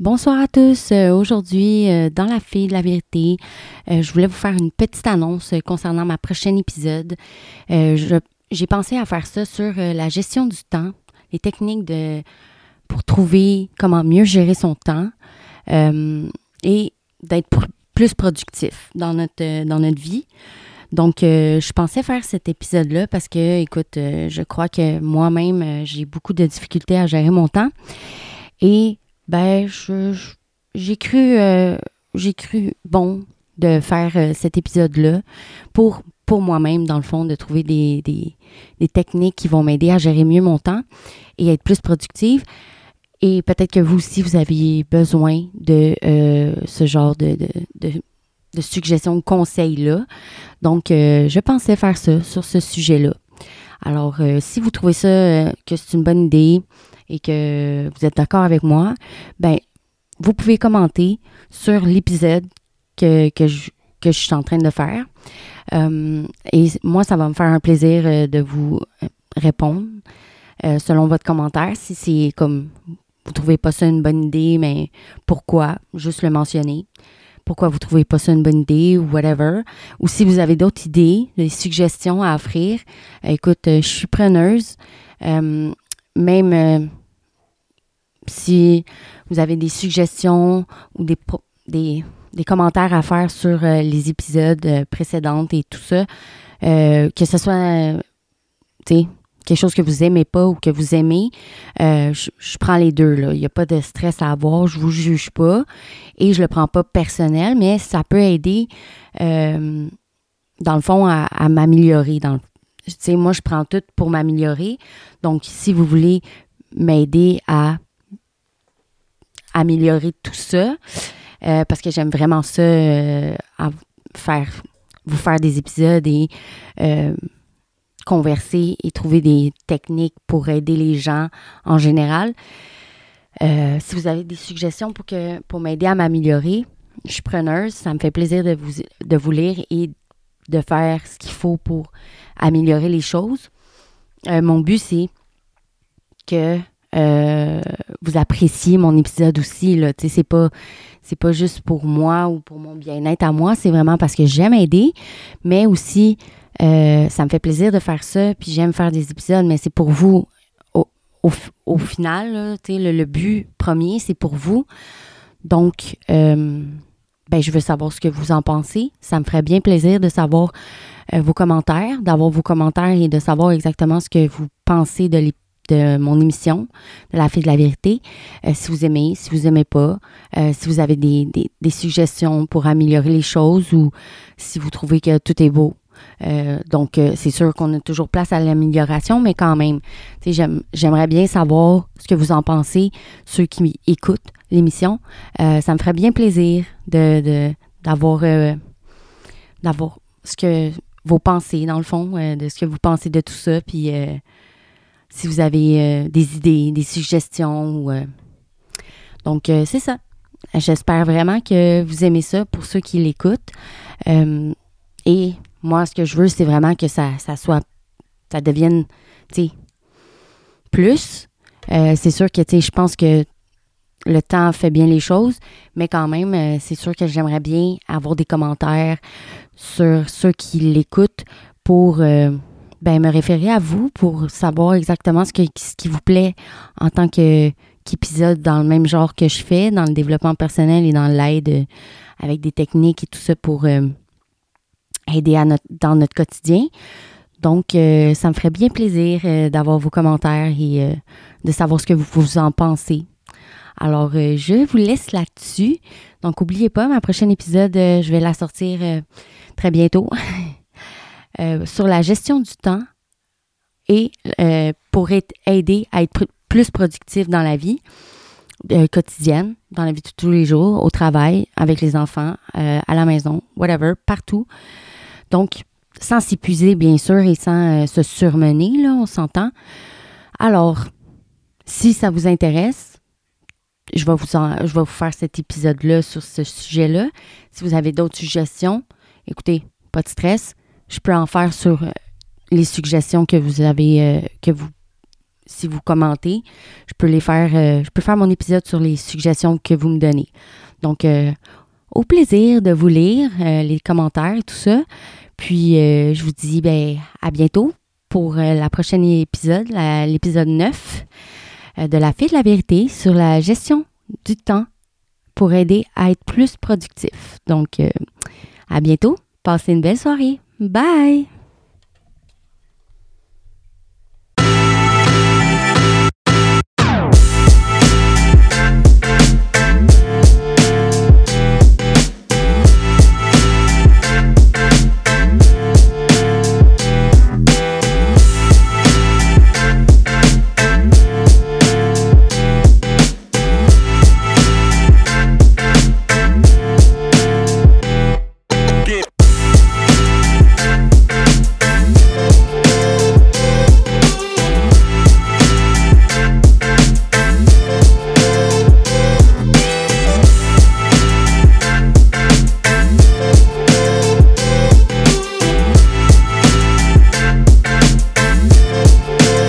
Bonsoir à tous. Euh, aujourd'hui, euh, dans la fille de la vérité, euh, je voulais vous faire une petite annonce concernant ma prochaine épisode. J'ai pensé à faire ça sur la gestion du temps, les techniques de pour trouver comment mieux gérer son temps et d'être plus productif dans notre dans notre vie. Donc, je pensais faire cet épisode-là parce que, écoute, je crois que moi-même, j'ai beaucoup de difficultés à gérer mon temps. Et ben, j'ai cru, euh, j'ai cru bon de faire euh, cet épisode-là pour, pour moi-même, dans le fond, de trouver des, des, techniques qui vont m'aider à gérer mieux mon temps et être plus productive. Et peut-être que vous aussi, vous aviez besoin de euh, ce genre de, de, de, de suggestions, de conseils-là. Donc, je pensais faire ça sur ce sujet-là. Alors, si vous trouvez ça, que c'est une bonne idée, et que vous êtes d'accord avec moi, ben vous pouvez commenter sur l'épisode que, que, je, que je suis en train de faire. Euh, et moi, ça va me faire un plaisir euh, de vous euh, répondre selon votre commentaire. Si c'est comme vous trouvez pas ça une bonne idée, mais pourquoi? Juste le mentionner? Pourquoi vous trouvez pas ça une bonne idée ou whatever? Ou si vous avez d'autres idées, des suggestions à offrir, écoute, je suis preneuse. même si vous avez des suggestions ou des, des, commentaires à faire sur euh, les épisodes euh, précédents et tout ça, euh, que ce soit quelque chose que vous aimez pas ou que vous aimez, je, prends les deux. Il n'y a pas de stress à avoir, je vous juge pas et je le prends pas personnel, mais ça peut aider, dans le fond, à, à m'améliorer. Dans moi, je prends tout pour m'améliorer. Donc, si vous voulez m'aider à améliorer tout ça euh, parce que j'aime vraiment ça euh, faire vous faire des épisodes et euh, converser et trouver des techniques pour aider les gens en général. si vous avez des suggestions pour que pour m'aider à m'améliorer, je suis preneuse. Ça me fait plaisir de vous, de vous lire et de faire ce qu'il faut pour améliorer les choses. mon but, c'est que euh, vous appréciez mon épisode aussi. Là. C'est pas, pas juste pour moi ou pour mon bien-être à moi, c'est vraiment parce que j'aime aider, mais aussi euh, ça me fait plaisir de faire ça, puis j'aime faire des épisodes, mais c'est pour vous. Au, au, final, là, le, le but premier, c'est pour vous. Donc, euh, ben, je veux savoir ce que vous en pensez. Ça me ferait bien plaisir de savoir vos commentaires, d'avoir vos commentaires et de savoir exactement ce que vous pensez de l'épisode de mon émission, de la fille de la vérité. Euh, si vous aimez, si vous aimez pas, euh, si vous avez des, des, suggestions pour améliorer les choses ou si vous trouvez que tout est beau. Euh, donc, c'est sûr qu'on a toujours place à l'amélioration, mais quand même, j'aimerais bien savoir ce que vous en pensez, ceux qui écoutent l'émission. ça me ferait bien plaisir de d'avoir d'avoir ce que vos pensées, dans le fond, de ce que vous pensez de tout ça, puis si vous avez euh, des idées, des suggestions. Euh, donc, euh, c'est ça. J'espère vraiment que vous aimez ça pour ceux qui l'écoutent. et moi, ce que je veux, c'est vraiment que ça, ça soit, ça devienne, tu sais, plus. c'est sûr que, tu sais, je pense que le temps fait bien les choses, mais quand même, c'est sûr que j'aimerais bien avoir des commentaires sur ceux qui l'écoutent pour ben, me référer à vous pour savoir exactement ce, que, ce qui vous plaît en tant que qu'épisode dans le même genre que je fais, dans le développement personnel et dans l'aide euh, avec des techniques et tout ça pour euh, aider à notre, dans notre quotidien. Donc, euh, ça me ferait bien plaisir d'avoir vos commentaires et de savoir ce que vous, vous en pensez. Alors, je vous laisse là-dessus. Donc, n'oubliez pas, ma prochaine épisode, je vais la sortir très bientôt sur la gestion du temps et pour aider à être plus productif dans la vie quotidienne, dans la vie de tous les jours, au travail, avec les enfants, à la maison, whatever, partout. Donc, sans s'épuiser, bien sûr, et sans se surmener, là, on s'entend. Alors, si ça vous intéresse, je vais vous, je vais vous faire cet épisode-là sur ce sujet-là. Si vous avez d'autres suggestions, écoutez, pas de stress. Je peux en faire sur euh, les suggestions que vous avez, euh, que vous, si vous commentez, je peux les faire, euh, je peux faire mon épisode sur les suggestions que vous me donnez. Donc, au plaisir de vous lire les commentaires et tout ça. Puis, je vous dis ben, à bientôt pour la prochaine épisode, l'épisode 9. Euh, de la fille de la vérité sur la gestion du temps pour aider à être plus productif. Donc, à bientôt. Passez une belle soirée. Bye!